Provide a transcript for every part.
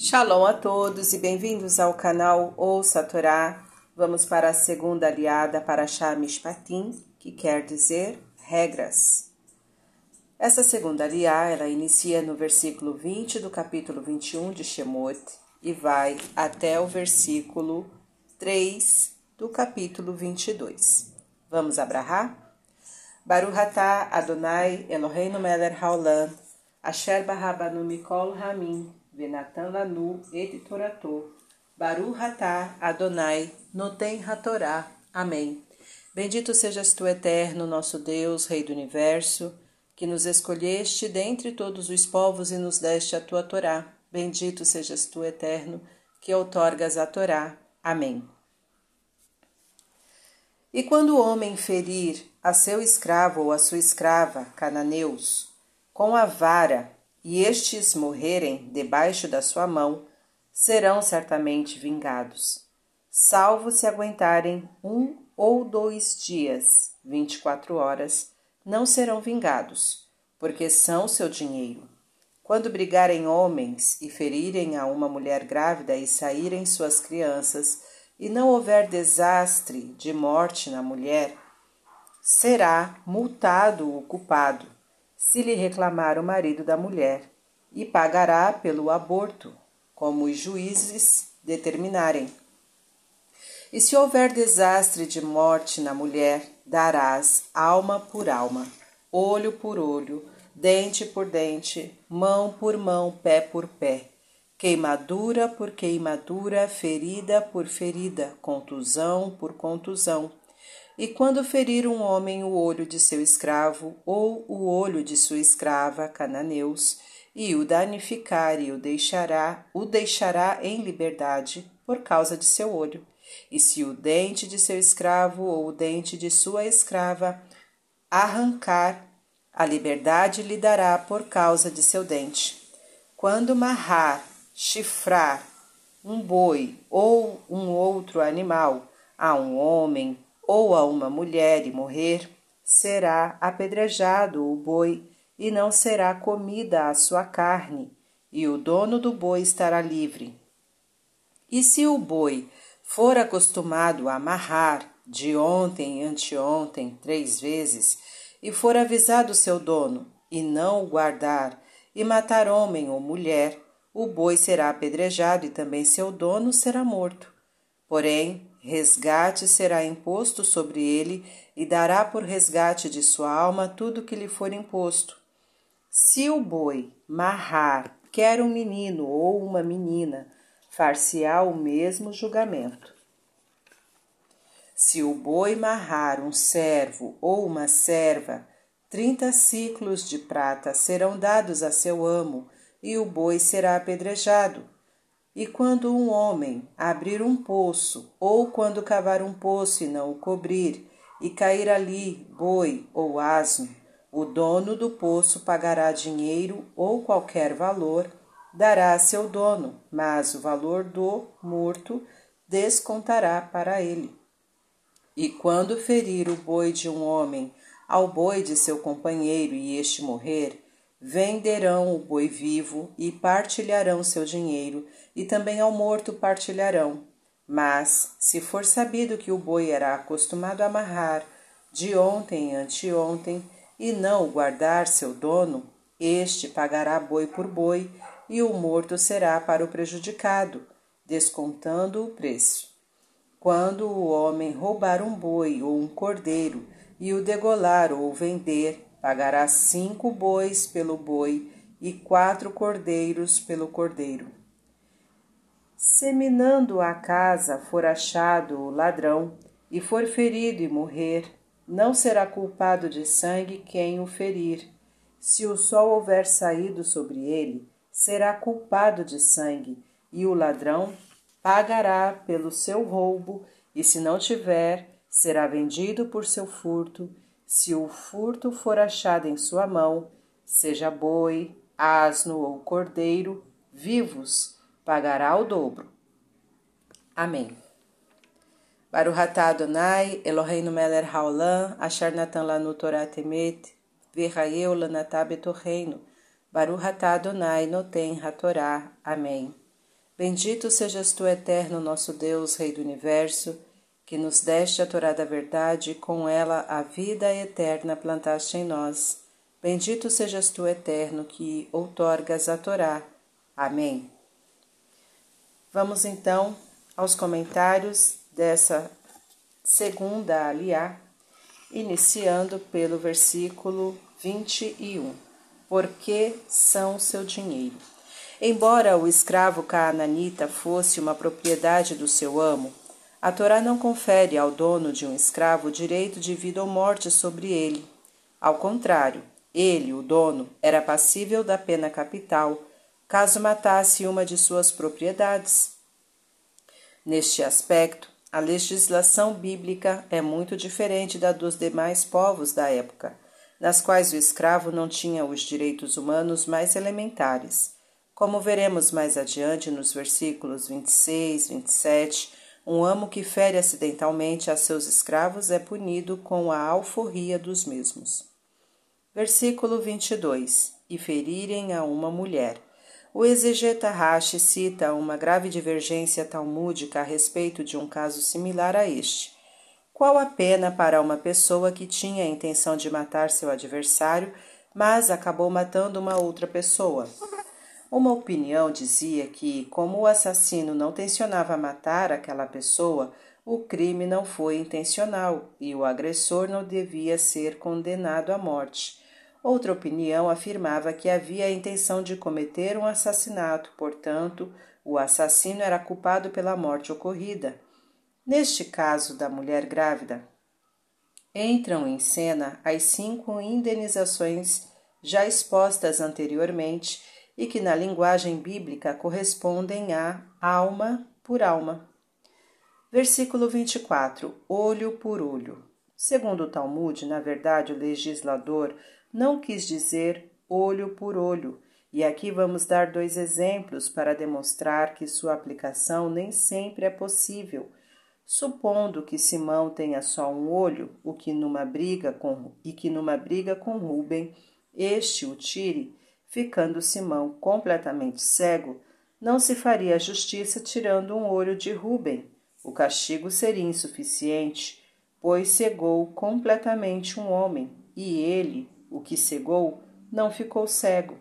Shalom a todos e bem-vindos ao canal Ouça a Torá. Vamos para a segunda aliada para Mishpatim, que quer dizer regras. Essa segunda aliá, ela inicia no versículo 20 do capítulo 21 de Shemot e vai até o versículo 3 do capítulo 22. Vamos abrahar? Baruch atah Adonai Eloheinu melech haolam asher barabanu mikol hamim Venatan Lanu et. Baru Hatá Adonai Noten Hatorá. Amém. Bendito sejas tu, eterno, nosso Deus, Rei do Universo, que nos escolheste dentre todos os povos e nos deste a tua Torá. Bendito sejas tu, eterno, que outorgas a Torá. Amém. E quando o homem ferir a seu escravo ou a sua escrava, cananeus, com a vara, e estes morrerem debaixo da sua mão, serão certamente vingados, salvo se aguentarem um ou dois dias, vinte e quatro horas, não serão vingados, porque são seu dinheiro. Quando brigarem homens e ferirem a uma mulher grávida e saírem suas crianças, e não houver desastre de morte na mulher, será multado o culpado se lhe reclamar o marido da mulher, e pagará pelo aborto, como os juízes determinarem. E se houver desastre de morte na mulher, darás alma por alma, olho por olho, dente por dente, mão por mão, pé por pé, queimadura por queimadura, ferida por ferida, contusão por contusão e quando ferir um homem o olho de seu escravo ou o olho de sua escrava, cananeus, e o danificar e o deixará, o deixará em liberdade por causa de seu olho. E se o dente de seu escravo ou o dente de sua escrava arrancar, a liberdade lhe dará por causa de seu dente. Quando marrar, chifrar um boi ou um outro animal a um homem, ou a uma mulher e morrer, será apedrejado o boi e não será comida a sua carne, e o dono do boi estará livre. E se o boi for acostumado a amarrar de ontem e anteontem três vezes, e for avisado seu dono, e não o guardar, e matar homem ou mulher, o boi será apedrejado e também seu dono será morto. Porém, resgate será imposto sobre ele e dará por resgate de sua alma tudo que lhe for imposto. Se o boi marrar quer um menino ou uma menina, far-se-á o mesmo julgamento. Se o boi marrar um servo ou uma serva, trinta ciclos de prata serão dados a seu amo, e o boi será apedrejado e quando um homem abrir um poço, ou quando cavar um poço e não o cobrir, e cair ali boi ou asno, o dono do poço pagará dinheiro ou qualquer valor, dará a seu dono, mas o valor do morto descontará para ele. E quando ferir o boi de um homem ao boi de seu companheiro e este morrer, venderão o boi vivo e partilharão seu dinheiro, e também ao morto partilharão. Mas, se for sabido que o boi era acostumado a amarrar de ontem e anteontem, e não guardar seu dono, este pagará boi por boi, e o morto será para o prejudicado, descontando o preço. Quando o homem roubar um boi ou um cordeiro, e o degolar ou vender, pagará cinco bois pelo boi e quatro cordeiros pelo cordeiro. Seminando a casa for achado o ladrão, e for ferido e morrer, não será culpado de sangue quem o ferir. Se o sol houver saído sobre ele, será culpado de sangue, e o ladrão pagará pelo seu roubo, e se não tiver, será vendido por seu furto se o furto for achado em sua mão, seja boi, asno ou cordeiro, vivos, pagará o dobro. Amém. Baruch atah Adonai, Eloheinu melech haolam, asher natan lanu Torah temet, v'chayeu lanatah betoreinu. Baruch atah Adonai noten hatorá. Amém. Bendito sejas tu, eterno nosso Deus, Rei do universo, que nos deste a Torá da verdade e com ela a vida eterna plantaste em nós. Bendito sejas tu, eterno, que outorgas a Torá. Amém. Vamos então aos comentários dessa segunda aliá, iniciando pelo versículo 21. Por que são seu dinheiro? Embora o escravo cananita fosse uma propriedade do seu amo, a Torá não confere ao dono de um escravo o direito de vida ou morte sobre ele. Ao contrário, ele, o dono, era passível da pena capital caso matasse uma de suas propriedades. Neste aspecto, a legislação bíblica é muito diferente da dos demais povos da época, nas quais o escravo não tinha os direitos humanos mais elementares. Como veremos mais adiante nos versículos 26, 27, um amo que fere acidentalmente a seus escravos é punido com a alforria dos mesmos. Versículo 22. E ferirem a uma mulher. O exegeta Rashi cita uma grave divergência talmúdica a respeito de um caso similar a este. Qual a pena para uma pessoa que tinha a intenção de matar seu adversário, mas acabou matando uma outra pessoa? Uma opinião dizia que, como o assassino não tensionava matar aquela pessoa, o crime não foi intencional e o agressor não devia ser condenado à morte. Outra opinião afirmava que havia a intenção de cometer um assassinato, portanto, o assassino era culpado pela morte ocorrida. Neste caso da mulher grávida, entram em cena as cinco indenizações já expostas anteriormente e que na linguagem bíblica correspondem a alma por alma. Versículo 24: Olho por olho. Segundo o Talmud, na verdade, o legislador não quis dizer olho por olho, e aqui vamos dar dois exemplos para demonstrar que sua aplicação nem sempre é possível. Supondo que Simão tenha só um olho, o que numa briga com e que numa briga com Ruben, este o tire, ficando Simão completamente cego, não se faria justiça tirando um olho de Ruben. O castigo seria insuficiente, pois cegou completamente um homem, e ele, o que cegou, não ficou cego.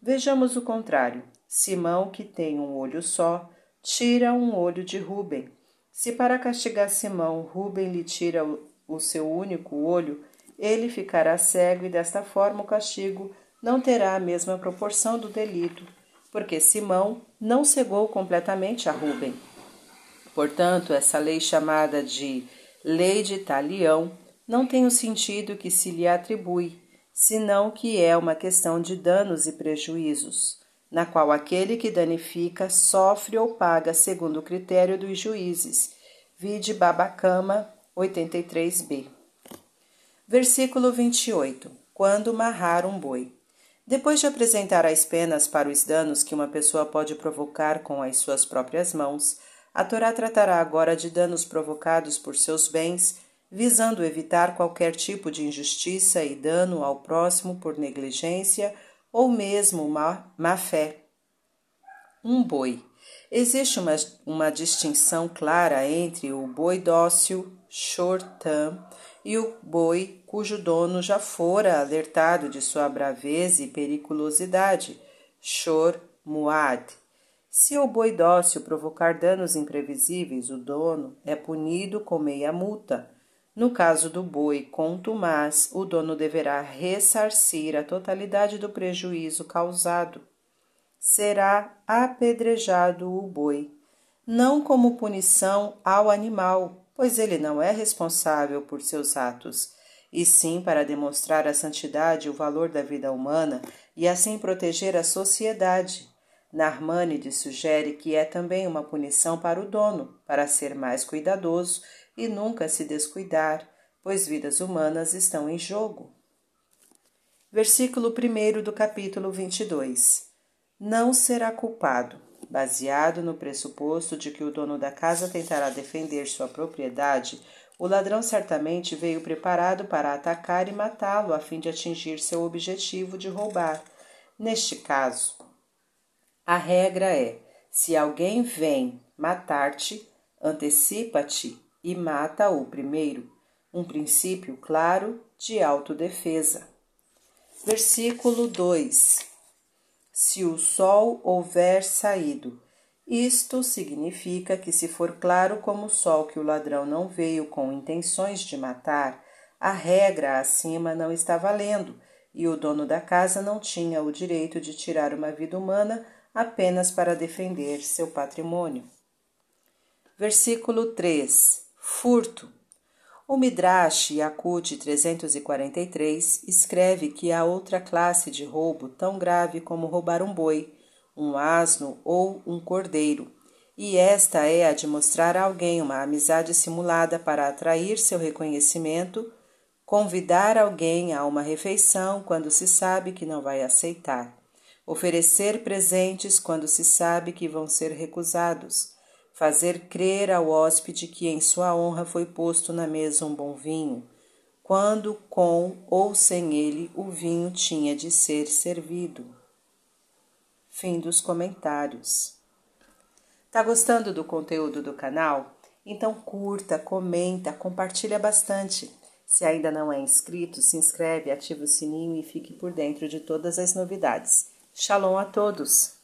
Vejamos o contrário. Simão, que tem um olho só, tira um olho de Ruben. Se para castigar Simão, Ruben lhe tira o seu único olho, ele ficará cego e desta forma o castigo não terá a mesma proporção do delito, porque Simão não cegou completamente a Rubem. Portanto, essa lei chamada de lei de talião não tem o sentido que se lhe atribui, senão que é uma questão de danos e prejuízos, na qual aquele que danifica sofre ou paga segundo o critério dos juízes. Vide Babacama 83b. Versículo 28. Quando marrar um boi. Depois de apresentar as penas para os danos que uma pessoa pode provocar com as suas próprias mãos, a Torá tratará agora de danos provocados por seus bens, visando evitar qualquer tipo de injustiça e dano ao próximo por negligência ou mesmo má, má fé. Um boi. Existe uma, uma distinção clara entre o boi dócil, short-term, e o boi cujo dono já fora alertado de sua braveza e periculosidade, Shor Muad. Se o boi dócil provocar danos imprevisíveis, o dono é punido com meia multa. No caso do boi contumaz, o dono deverá ressarcir a totalidade do prejuízo causado. Será apedrejado o boi, não como punição ao animal, pois ele não é responsável por seus atos, e sim para demonstrar a santidade e o valor da vida humana e assim proteger a sociedade. Narmânides sugere que é também uma punição para o dono, para ser mais cuidadoso e nunca se descuidar, pois vidas humanas estão em jogo. Versículo 1 do capítulo 22. Não será culpado baseado no pressuposto de que o dono da casa tentará defender sua propriedade, o ladrão certamente veio preparado para atacar e matá-lo a fim de atingir seu objetivo de roubar. Neste caso, a regra é: Se alguém vem matar-te, antecipa-te e mata-o primeiro. Um princípio claro de autodefesa. Versículo 2: Se o sol houver saído, isto significa que, se for claro como o sol que o ladrão não veio com intenções de matar, a regra acima não está valendo e o dono da casa não tinha o direito de tirar uma vida humana apenas para defender seu patrimônio. Versículo 3: Furto. O Midrash Yakut 343 escreve que há outra classe de roubo tão grave como roubar um boi, um asno ou um cordeiro, e esta é a de mostrar a alguém uma amizade simulada para atrair seu reconhecimento, convidar alguém a uma refeição quando se sabe que não vai aceitar, oferecer presentes quando se sabe que vão ser recusados fazer crer ao hóspede que em sua honra foi posto na mesa um bom vinho, quando com ou sem ele o vinho tinha de ser servido. Fim dos comentários. Tá gostando do conteúdo do canal? Então curta, comenta, compartilha bastante. Se ainda não é inscrito, se inscreve, ativa o sininho e fique por dentro de todas as novidades. Shalom a todos!